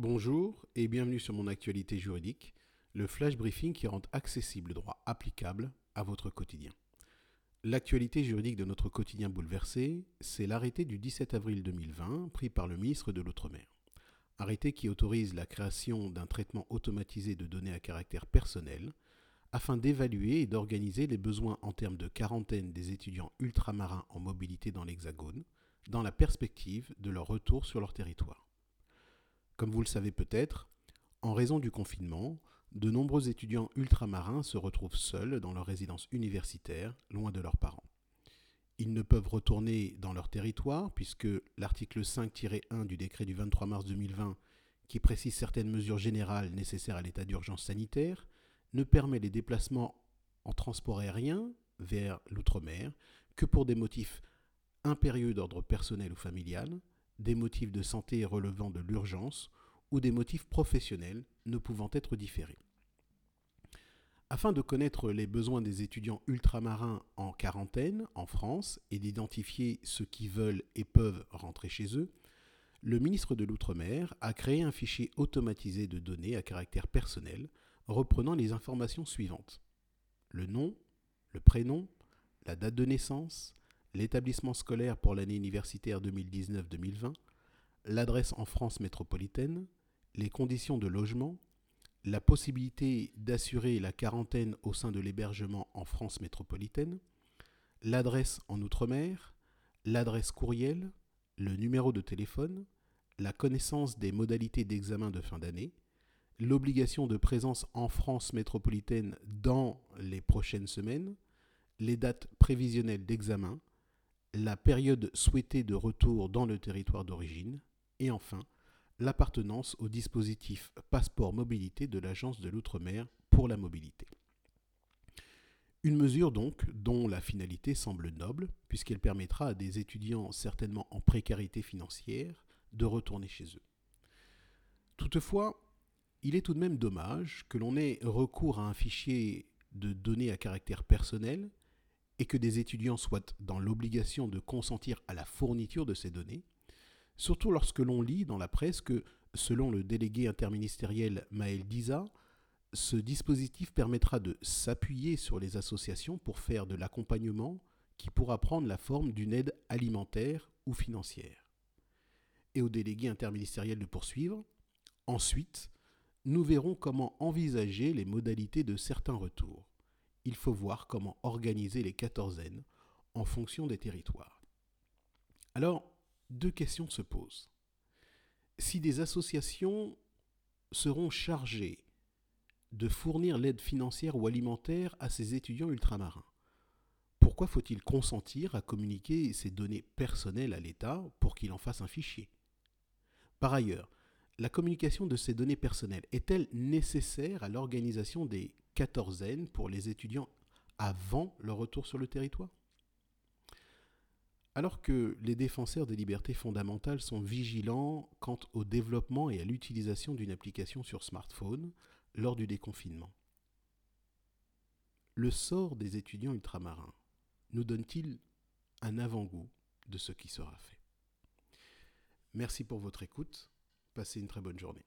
Bonjour et bienvenue sur mon actualité juridique, le flash briefing qui rend accessible le droit applicable à votre quotidien. L'actualité juridique de notre quotidien bouleversé, c'est l'arrêté du 17 avril 2020 pris par le ministre de l'Outre-mer. Arrêté qui autorise la création d'un traitement automatisé de données à caractère personnel afin d'évaluer et d'organiser les besoins en termes de quarantaine des étudiants ultramarins en mobilité dans l'Hexagone, dans la perspective de leur retour sur leur territoire. Comme vous le savez peut-être, en raison du confinement, de nombreux étudiants ultramarins se retrouvent seuls dans leur résidence universitaire, loin de leurs parents. Ils ne peuvent retourner dans leur territoire puisque l'article 5-1 du décret du 23 mars 2020, qui précise certaines mesures générales nécessaires à l'état d'urgence sanitaire, ne permet les déplacements en transport aérien vers l'outre-mer que pour des motifs impérieux d'ordre personnel ou familial, des motifs de santé relevant de l'urgence ou des motifs professionnels ne pouvant être différés. Afin de connaître les besoins des étudiants ultramarins en quarantaine en France et d'identifier ceux qui veulent et peuvent rentrer chez eux, le ministre de l'Outre-mer a créé un fichier automatisé de données à caractère personnel reprenant les informations suivantes. Le nom, le prénom, la date de naissance, l'établissement scolaire pour l'année universitaire 2019-2020, l'adresse en France métropolitaine, les conditions de logement, la possibilité d'assurer la quarantaine au sein de l'hébergement en France métropolitaine, l'adresse en Outre-mer, l'adresse courriel, le numéro de téléphone, la connaissance des modalités d'examen de fin d'année, l'obligation de présence en France métropolitaine dans les prochaines semaines, les dates prévisionnelles d'examen, la période souhaitée de retour dans le territoire d'origine et enfin l'appartenance au dispositif passeport mobilité de l'Agence de l'outre-mer pour la mobilité. Une mesure donc dont la finalité semble noble puisqu'elle permettra à des étudiants certainement en précarité financière de retourner chez eux. Toutefois, il est tout de même dommage que l'on ait recours à un fichier de données à caractère personnel et que des étudiants soient dans l'obligation de consentir à la fourniture de ces données, surtout lorsque l'on lit dans la presse que, selon le délégué interministériel Maël Diza, ce dispositif permettra de s'appuyer sur les associations pour faire de l'accompagnement qui pourra prendre la forme d'une aide alimentaire ou financière. Et au délégué interministériel de poursuivre. Ensuite, nous verrons comment envisager les modalités de certains retours il faut voir comment organiser les quatorzaines en fonction des territoires. Alors, deux questions se posent. Si des associations seront chargées de fournir l'aide financière ou alimentaire à ces étudiants ultramarins, pourquoi faut-il consentir à communiquer ces données personnelles à l'État pour qu'il en fasse un fichier? Par ailleurs, la communication de ces données personnelles est-elle nécessaire à l'organisation des quatorzaines pour les étudiants avant leur retour sur le territoire? Alors que les défenseurs des libertés fondamentales sont vigilants quant au développement et à l'utilisation d'une application sur smartphone lors du déconfinement, le sort des étudiants ultramarins nous donne-t-il un avant-goût de ce qui sera fait? Merci pour votre écoute. Passez une très bonne journée.